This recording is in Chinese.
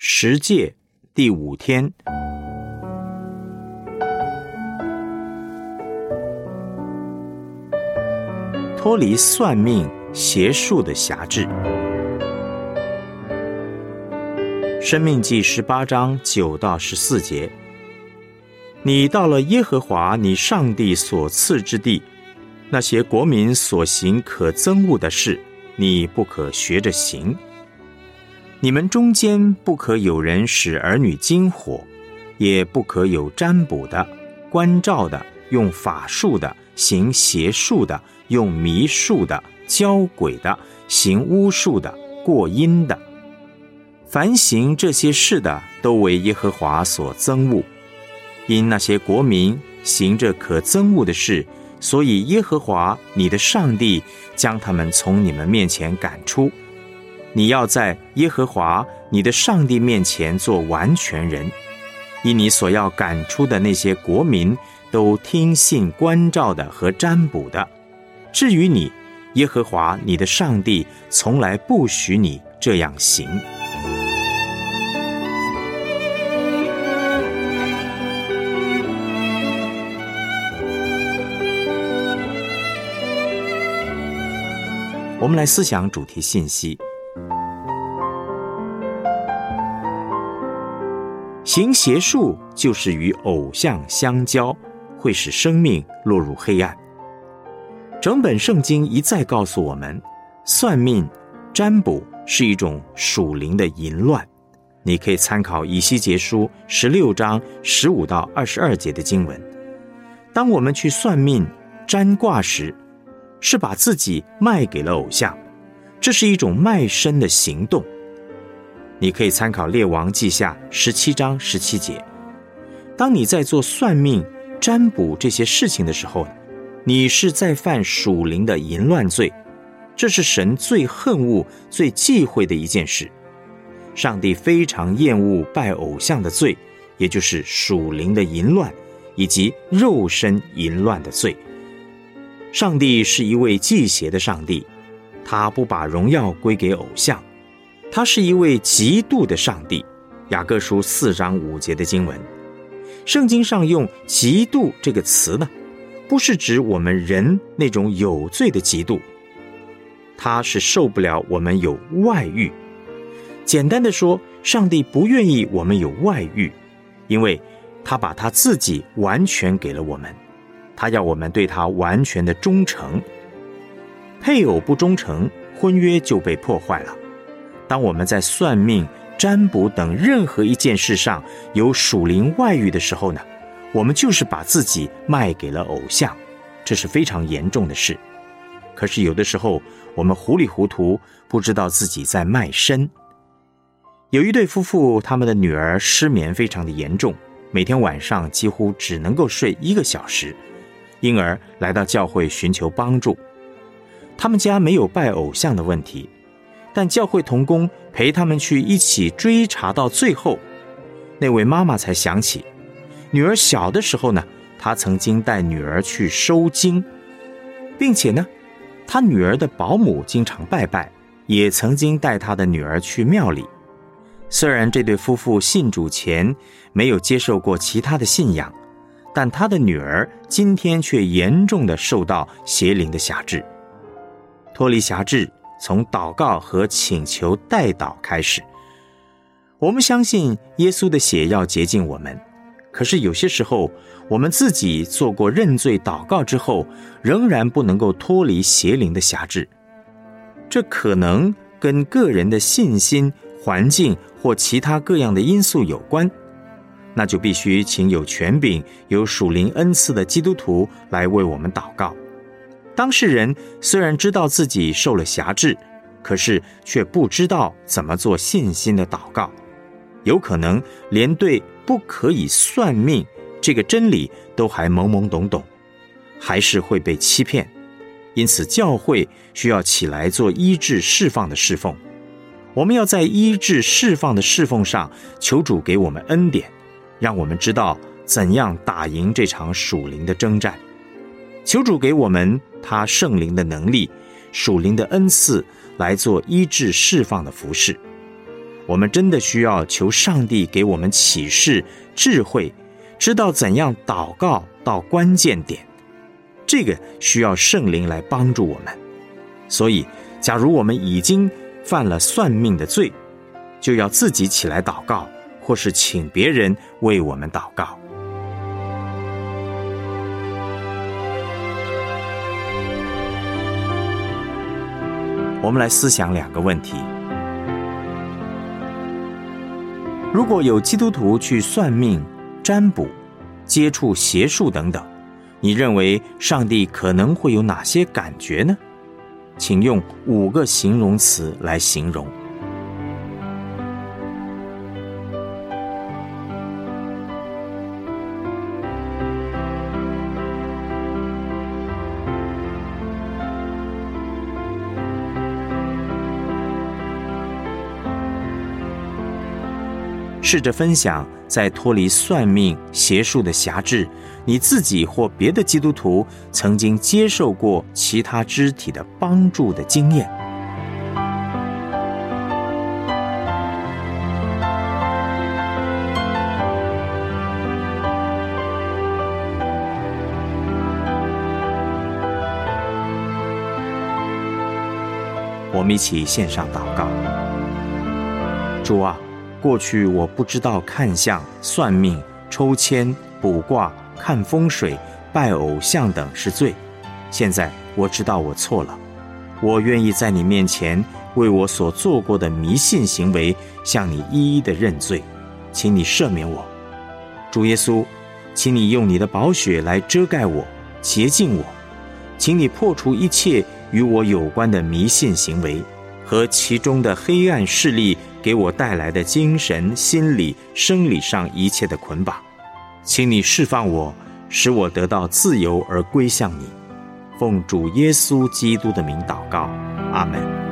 十诫第五天，脱离算命邪术的辖制。生命记十八章九到十四节，你到了耶和华你上帝所赐之地，那些国民所行可憎恶的事，你不可学着行。你们中间不可有人使儿女惊火，也不可有占卜的、关照的、用法术的、行邪术的、用迷术的、教鬼的、行巫术的、过阴的。凡行这些事的，都为耶和华所憎恶。因那些国民行着可憎恶的事，所以耶和华你的上帝将他们从你们面前赶出。你要在耶和华你的上帝面前做完全人，因你所要赶出的那些国民都听信关照的和占卜的。至于你，耶和华你的上帝从来不许你这样行。我们来思想主题信息：行邪术就是与偶像相交，会使生命落入黑暗。整本圣经一再告诉我们，算命、占卜是一种属灵的淫乱。你可以参考以西结书十六章十五到二十二节的经文。当我们去算命、占卦时，是把自己卖给了偶像，这是一种卖身的行动。你可以参考《列王记下》十七章十七节。当你在做算命、占卜这些事情的时候，你是在犯属灵的淫乱罪，这是神最恨恶、最忌讳的一件事。上帝非常厌恶拜偶像的罪，也就是属灵的淫乱以及肉身淫乱的罪。上帝是一位祭邪的上帝，他不把荣耀归给偶像，他是一位极度的上帝。雅各书四章五节的经文，圣经上用“极度”这个词呢，不是指我们人那种有罪的极度，他是受不了我们有外遇。简单的说，上帝不愿意我们有外遇，因为他把他自己完全给了我们。他要我们对他完全的忠诚，配偶不忠诚，婚约就被破坏了。当我们在算命、占卜等任何一件事上有属灵外遇的时候呢，我们就是把自己卖给了偶像，这是非常严重的事。可是有的时候我们糊里糊涂，不知道自己在卖身。有一对夫妇，他们的女儿失眠非常的严重，每天晚上几乎只能够睡一个小时。因而来到教会寻求帮助。他们家没有拜偶像的问题，但教会童工陪他们去一起追查到最后，那位妈妈才想起，女儿小的时候呢，她曾经带女儿去收经，并且呢，她女儿的保姆经常拜拜，也曾经带她的女儿去庙里。虽然这对夫妇信主前没有接受过其他的信仰。但他的女儿今天却严重的受到邪灵的辖制。脱离辖制，从祷告和请求代祷开始。我们相信耶稣的血要洁净我们，可是有些时候，我们自己做过认罪祷告之后，仍然不能够脱离邪灵的辖制。这可能跟个人的信心、环境或其他各样的因素有关。那就必须请有权柄、有属灵恩赐的基督徒来为我们祷告。当事人虽然知道自己受了辖制，可是却不知道怎么做信心的祷告，有可能连对不可以算命这个真理都还懵懵懂懂，还是会被欺骗。因此，教会需要起来做医治释放的侍奉。我们要在医治释放的侍奉上求主给我们恩典。让我们知道怎样打赢这场属灵的征战。求主给我们他圣灵的能力、属灵的恩赐，来做医治释放的服饰。我们真的需要求上帝给我们启示、智慧，知道怎样祷告到关键点。这个需要圣灵来帮助我们。所以，假如我们已经犯了算命的罪，就要自己起来祷告，或是请别人为我们祷告。我们来思想两个问题：如果有基督徒去算命、占卜、接触邪术等等，你认为上帝可能会有哪些感觉呢？请用五个形容词来形容。试着分享，在脱离算命邪术的辖制，你自己或别的基督徒曾经接受过其他肢体的帮助的经验。我们一起献上祷告，主啊。过去我不知道看相、算命、抽签、卜卦、看风水、拜偶像等是罪。现在我知道我错了，我愿意在你面前为我所做过的迷信行为向你一一的认罪，请你赦免我。主耶稣，请你用你的宝血来遮盖我、洁净我，请你破除一切与我有关的迷信行为和其中的黑暗势力。给我带来的精神、心理、生理上一切的捆绑，请你释放我，使我得到自由而归向你。奉主耶稣基督的名祷告，阿门。